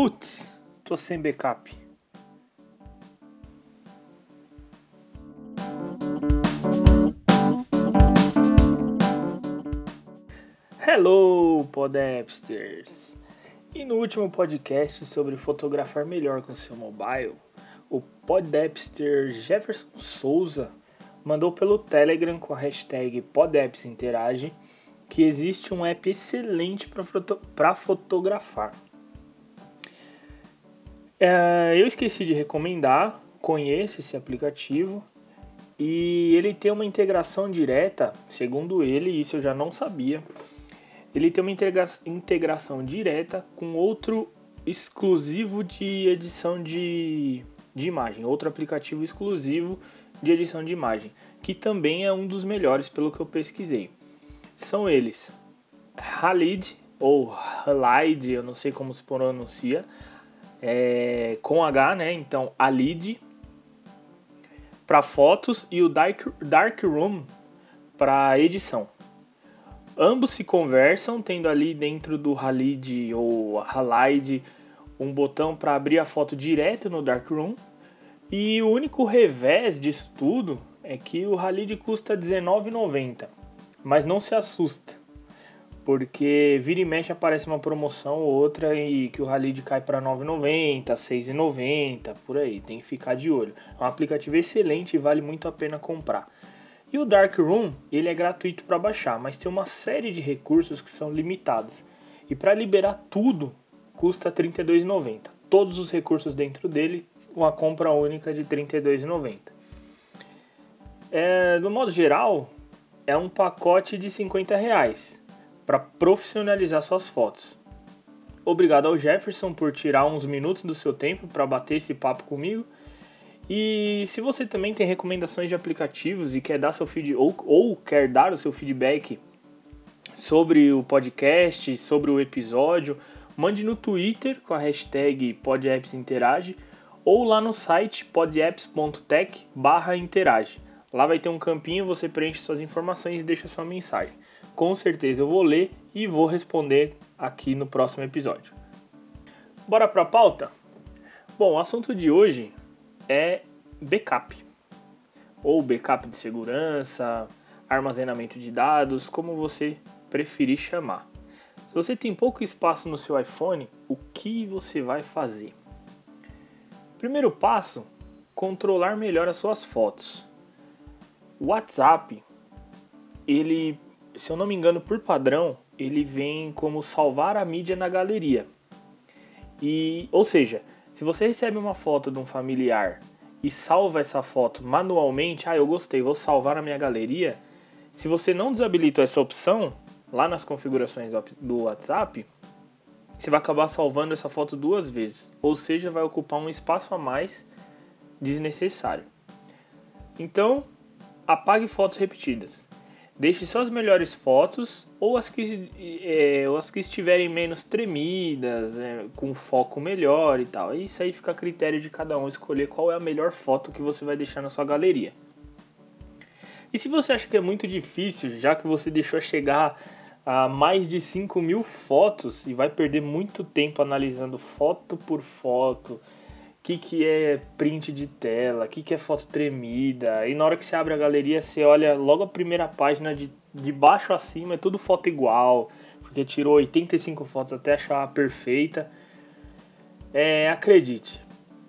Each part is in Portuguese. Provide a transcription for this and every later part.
Putz, tô sem backup. Hello, Podapsters! E no último podcast sobre fotografar melhor com seu mobile, o Podapster Jefferson Souza mandou pelo Telegram com a hashtag PodAppsInterage que existe um app excelente para foto fotografar. É, eu esqueci de recomendar, conheça esse aplicativo e ele tem uma integração direta, segundo ele, isso eu já não sabia. Ele tem uma integra integração direta com outro exclusivo de edição de, de imagem, outro aplicativo exclusivo de edição de imagem, que também é um dos melhores pelo que eu pesquisei. São eles Halid ou Halide, eu não sei como se pronuncia, é, com H, né? Então Alid para fotos e o Dark, Darkroom para edição. Ambos se conversam, tendo ali dentro do Halid ou Halide um botão para abrir a foto direto no Darkroom. E o único revés disso tudo é que o Halid custa R$19,90. Mas não se assusta, porque vira e mexe aparece uma promoção ou outra e que o Halid cai para 9,90, 6,90, por aí, tem que ficar de olho. É um aplicativo excelente e vale muito a pena comprar. E o Darkroom, ele é gratuito para baixar, mas tem uma série de recursos que são limitados. E para liberar tudo, custa R$ 32,90. Todos os recursos dentro dele, uma compra única de R$ 32,90. É, no modo geral, é um pacote de 50 reais para profissionalizar suas fotos. Obrigado ao Jefferson por tirar uns minutos do seu tempo para bater esse papo comigo. E se você também tem recomendações de aplicativos e quer dar seu feed ou, ou quer dar o seu feedback sobre o podcast, sobre o episódio, mande no Twitter com a hashtag PodAppsInterage ou lá no site podapps.tech/interage. Lá vai ter um campinho, você preenche suas informações e deixa sua mensagem. Com certeza eu vou ler e vou responder aqui no próximo episódio. Bora para a pauta? Bom, o assunto de hoje é backup. Ou backup de segurança, armazenamento de dados, como você preferir chamar. Se você tem pouco espaço no seu iPhone, o que você vai fazer? Primeiro passo: controlar melhor as suas fotos. O WhatsApp, ele, se eu não me engano, por padrão, ele vem como salvar a mídia na galeria. E, ou seja, se você recebe uma foto de um familiar e salva essa foto manualmente, ah, eu gostei, vou salvar na minha galeria. Se você não desabilitou essa opção lá nas configurações do WhatsApp, você vai acabar salvando essa foto duas vezes, ou seja, vai ocupar um espaço a mais desnecessário. Então, apague fotos repetidas. Deixe só as melhores fotos ou as que, é, ou as que estiverem menos tremidas, é, com foco melhor e tal. Isso aí fica a critério de cada um escolher qual é a melhor foto que você vai deixar na sua galeria. E se você acha que é muito difícil, já que você deixou chegar a mais de 5 mil fotos e vai perder muito tempo analisando foto por foto, que, que é print de tela, o que, que é foto tremida. E na hora que você abre a galeria, você olha logo a primeira página de, de baixo a cima, é tudo foto igual, porque tirou 85 fotos até achar perfeita. É, acredite,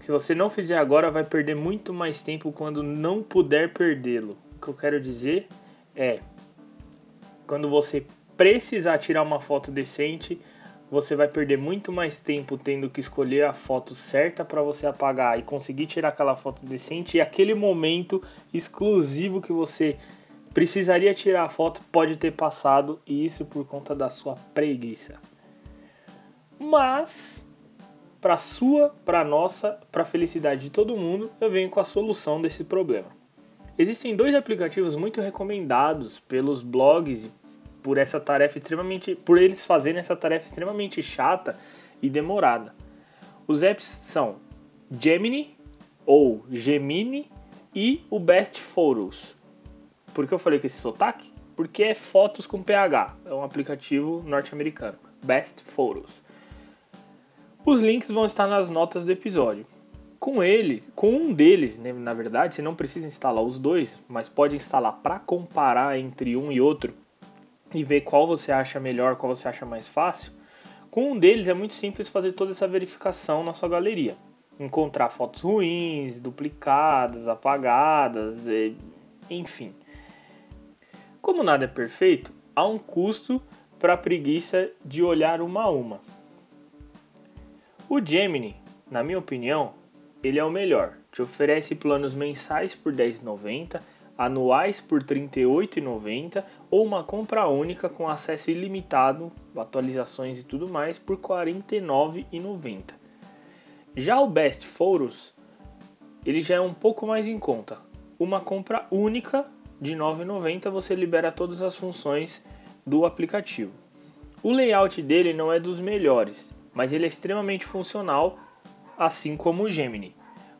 se você não fizer agora, vai perder muito mais tempo quando não puder perdê-lo. O que eu quero dizer é, quando você precisar tirar uma foto decente, você vai perder muito mais tempo tendo que escolher a foto certa para você apagar e conseguir tirar aquela foto decente e aquele momento exclusivo que você precisaria tirar a foto pode ter passado e isso por conta da sua preguiça. Mas para sua, para nossa, para felicidade de todo mundo, eu venho com a solução desse problema. Existem dois aplicativos muito recomendados pelos blogs e por essa tarefa extremamente, por eles fazerem essa tarefa extremamente chata e demorada. Os apps são Gemini ou Gemini e o Best Photos. Por que eu falei com esse sotaque? Porque é fotos com PH, é um aplicativo norte-americano. Best Photos. Os links vão estar nas notas do episódio. Com ele, com um deles, né, na verdade, você não precisa instalar os dois, mas pode instalar para comparar entre um e outro e ver qual você acha melhor, qual você acha mais fácil. Com um deles é muito simples fazer toda essa verificação na sua galeria. Encontrar fotos ruins, duplicadas, apagadas, enfim. Como nada é perfeito, há um custo para a preguiça de olhar uma a uma. O Gemini, na minha opinião, ele é o melhor. Te oferece planos mensais por R$10,90, anuais por R$38,90 ou uma compra única com acesso ilimitado, atualizações e tudo mais por R$49,90. Já o Best Photos, ele já é um pouco mais em conta. Uma compra única de R$ 9,90 você libera todas as funções do aplicativo. O layout dele não é dos melhores, mas ele é extremamente funcional, assim como o Gemini.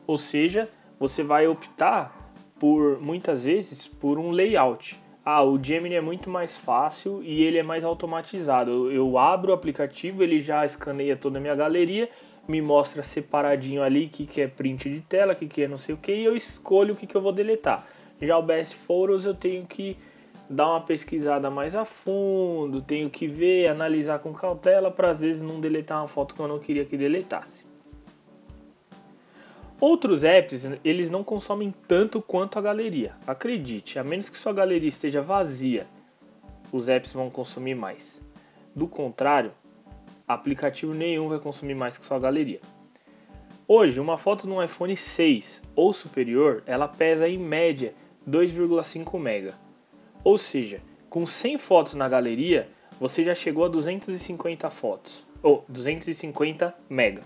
Ou seja, você vai optar por muitas vezes por um layout. Ah, o Gemini é muito mais fácil e ele é mais automatizado. Eu, abro o aplicativo, ele já escaneia toda a minha galeria, me mostra separadinho ali o que, que é print de tela, o que, que é não sei o que, e eu escolho o que, que eu vou deletar. Já o Best Photos eu tenho que dar uma pesquisada mais a fundo, tenho que ver, analisar com cautela para às vezes não deletar uma foto que eu não queria que deletasse. Outros apps, eles não consomem tanto quanto a galeria. Acredite, a menos que sua galeria esteja vazia, os apps vão consumir mais. Do contrário, aplicativo nenhum vai consumir mais que sua galeria. Hoje, uma foto no iPhone 6 ou superior, ela pesa em média 2,5 MB. Ou seja, com 100 fotos na galeria, você já chegou a 250 fotos, ou 250 MB.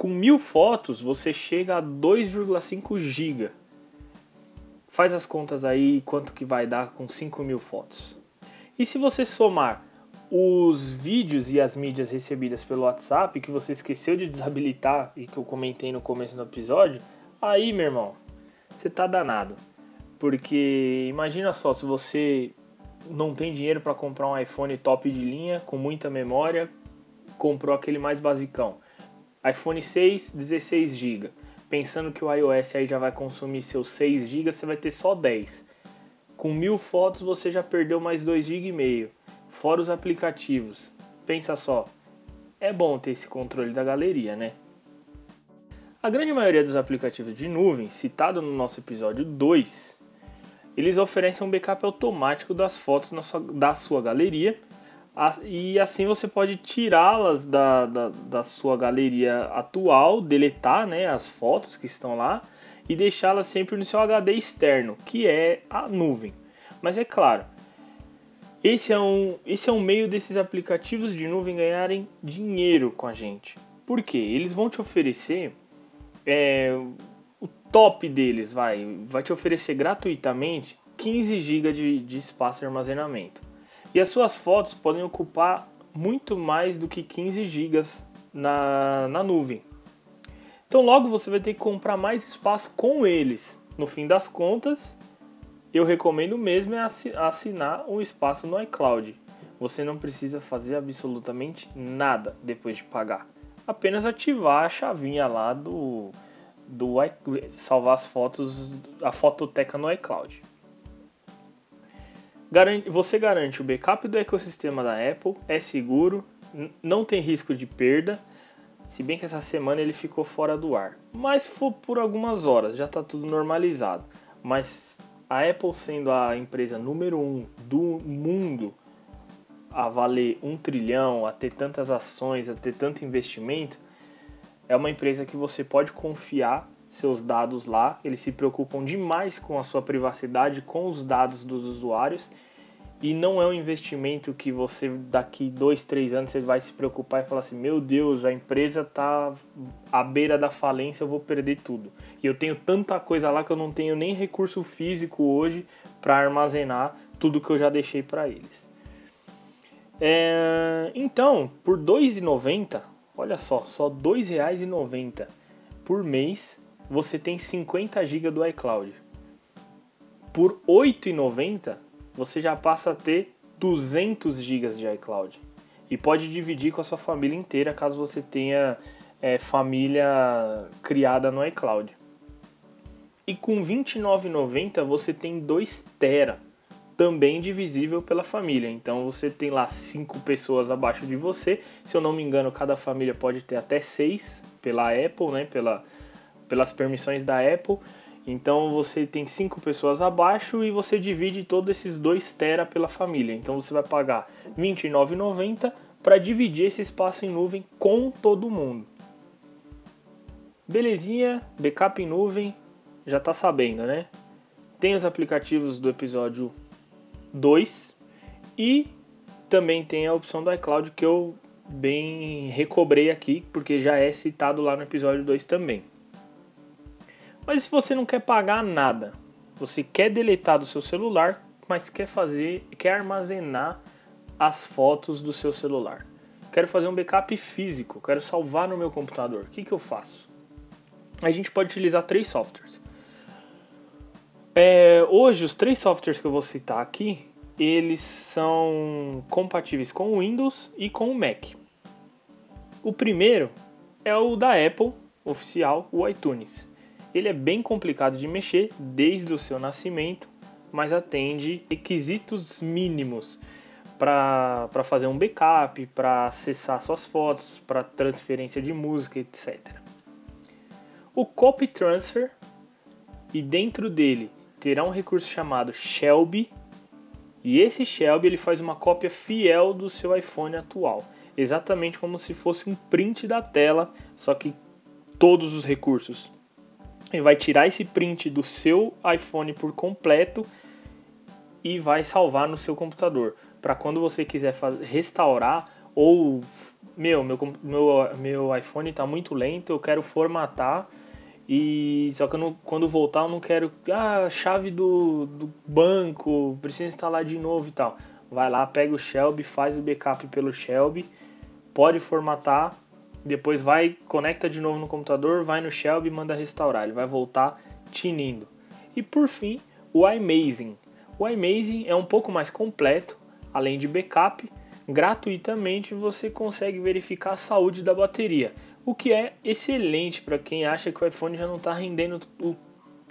Com mil fotos, você chega a 2,5 GB. Faz as contas aí quanto que vai dar com 5 mil fotos. E se você somar os vídeos e as mídias recebidas pelo WhatsApp que você esqueceu de desabilitar e que eu comentei no começo do episódio, aí, meu irmão, você tá danado. Porque imagina só, se você não tem dinheiro para comprar um iPhone top de linha, com muita memória, comprou aquele mais basicão. iPhone 6, 16 GB. Pensando que o iOS aí já vai consumir seus 6 GB, você vai ter só 10. Com mil fotos você já perdeu mais 2 GB e meio. Fora os aplicativos. Pensa só, é bom ter esse controle da galeria, né? A grande maioria dos aplicativos de nuvem, citado no nosso episódio 2, eles oferecem um backup automático das fotos da sua galeria e assim você pode tirá-las da, da, da, sua galeria atual, deletar né, as fotos que estão lá e deixá-las sempre no seu HD externo, que é a nuvem. Mas é claro, esse é um, esse é um meio desses aplicativos de nuvem ganharem dinheiro com a gente. Por quê? Eles vão te oferecer é, top deles vai, vai te oferecer gratuitamente 15 GB de, de espaço de armazenamento. E as suas fotos podem ocupar muito mais do que 15 GB na, na nuvem. Então logo você vai ter que comprar mais espaço com eles. No fim das contas, eu recomendo mesmo é assinar um espaço no iCloud. Você não precisa fazer absolutamente nada depois de pagar. Apenas ativar a chavinha lá do do salvar as fotos, a fototeca no iCloud. Você garante o backup do ecossistema da Apple, é seguro, não tem risco de perda, se bem que essa semana ele ficou fora do ar. Mas foi por algumas horas, já está tudo normalizado. Mas a Apple sendo a empresa número um do mundo a valer um trilhão, a ter tantas ações, a ter tanto investimento, é uma empresa que você pode confiar seus dados lá. Eles se preocupam demais com a sua privacidade, com os dados dos usuários. E não é um investimento que você daqui dois, três anos você vai se preocupar e falar assim: meu Deus, a empresa está à beira da falência, eu vou perder tudo. E eu tenho tanta coisa lá que eu não tenho nem recurso físico hoje para armazenar tudo que eu já deixei para eles. É, então, por R$ 2,90 Olha só, só R$ 2,90 por mês você tem 50 GB do iCloud. Por R$ 8,90 você já passa a ter 200 GB de iCloud. e pode dividir com a sua família inteira caso você tenha é, família criada no iCloud. E com R$ 29,90 você tem 2 tera, também divisível pela família. Então você tem lá cinco pessoas abaixo de você. Se eu não me engano, cada família pode ter até seis pela Apple, né? Pela, pelas permissões da Apple. Então você tem cinco pessoas abaixo e você divide todos esses 2 tera pela família. Então você vai pagar R$ 29,90 para dividir esse espaço em nuvem com todo mundo. Belezinha, backup em nuvem, já tá sabendo, né? Tem os aplicativos do episódio 2 e também tem a opção do iCloud que eu bem recobrei aqui, porque já é citado lá no episódio 2 também. Mas se você não quer pagar nada, você quer deletar do seu celular, mas quer fazer, quer armazenar as fotos do seu celular. Quero fazer um backup físico, quero salvar no meu computador. O que, que eu faço? A gente pode utilizar três softwares. É, hoje, os três softwares que eu vou citar aqui, eles são compatíveis com o Windows e com o Mac. O primeiro é o da Apple, oficial, o iTunes. Ele é bem complicado de mexer desde o seu nascimento, mas atende requisitos mínimos para fazer um backup, para acessar suas fotos, para transferência de música, etc. O Copy Transfer, e dentro dele terá um recurso chamado Shelby, e esse Shelby ele faz uma cópia fiel do seu iPhone atual, exatamente como se fosse um print da tela, só que todos os recursos ele vai tirar esse print do seu iPhone por completo e vai salvar no seu computador. Para quando você quiser restaurar ou meu, meu, meu, meu iPhone está muito lento, eu quero formatar e só que não, quando voltar eu não quero ah, chave do, do banco, precisa instalar de novo e tal. Vai lá, pega o Shelby, faz o backup pelo Shelby, pode formatar depois vai, conecta de novo no computador, vai no Shelby e manda restaurar. Ele vai voltar tinindo. E por fim, o iMazing. O iMazing é um pouco mais completo, além de backup, gratuitamente você consegue verificar a saúde da bateria, o que é excelente para quem acha que o iPhone já não está rendendo o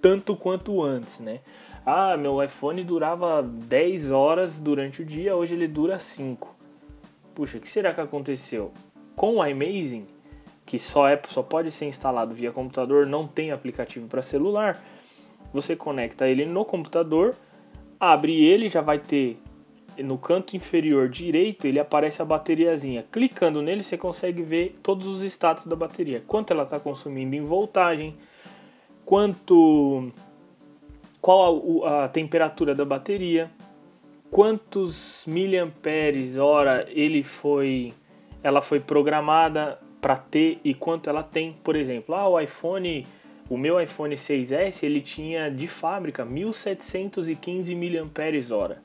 tanto quanto antes, né? Ah, meu iPhone durava 10 horas durante o dia, hoje ele dura 5. Puxa, o que será que aconteceu? Com o iMazing, que só, é, só pode ser instalado via computador, não tem aplicativo para celular, você conecta ele no computador, abre ele, já vai ter no canto inferior direito, ele aparece a bateriazinha. Clicando nele, você consegue ver todos os status da bateria. Quanto ela está consumindo em voltagem, quanto qual a, a, temperatura da bateria, quantos miliamperes hora ele foi ela foi programada para ter e quanto ela tem. Por exemplo, ah, o iPhone, o meu iPhone 6S, ele tinha de fábrica 1715 mAh.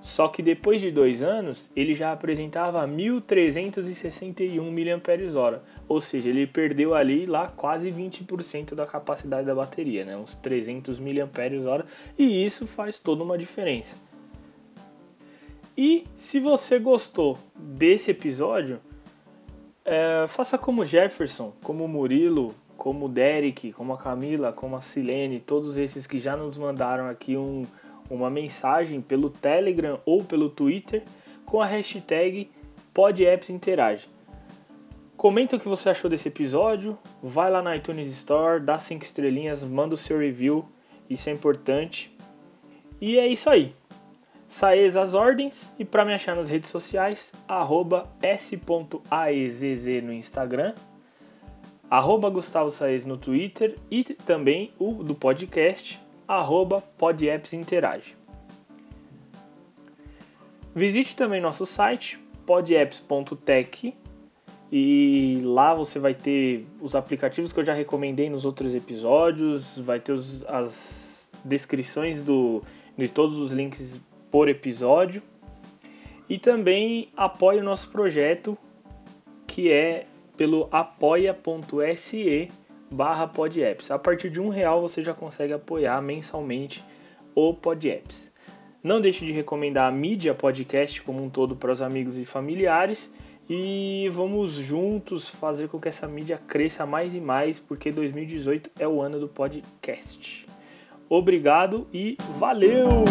Só que depois de dois anos, ele já apresentava 1361 mAh. Ou seja, ele perdeu ali lá quase 20% da capacidade da bateria, né? uns 300 mAh. E isso faz toda uma diferença. E se você gostou desse episódio, é, faça como Jefferson, como Murilo, como Derek, como a Camila, como a Silene, todos esses que já nos mandaram aqui um, uma mensagem pelo Telegram ou pelo Twitter com a hashtag PodAppsInterage. Comenta o que você achou desse episódio, vai lá na iTunes Store, dá 5 estrelinhas, manda o seu review, isso é importante. E é isso aí. Saez as ordens e para me achar nas redes sociais, arroba s.aezz no Instagram, arroba Gustavo Saez no Twitter e também o do podcast, arroba podappsinterage. Visite também nosso site, podapps.tech, e lá você vai ter os aplicativos que eu já recomendei nos outros episódios, vai ter os, as descrições do, de todos os links por episódio. E também apoie o nosso projeto, que é pelo apoia.se barra podapps. A partir de um real você já consegue apoiar mensalmente o Podapps. Não deixe de recomendar a mídia podcast como um todo para os amigos e familiares. E vamos juntos fazer com que essa mídia cresça mais e mais, porque 2018 é o ano do podcast. Obrigado e valeu!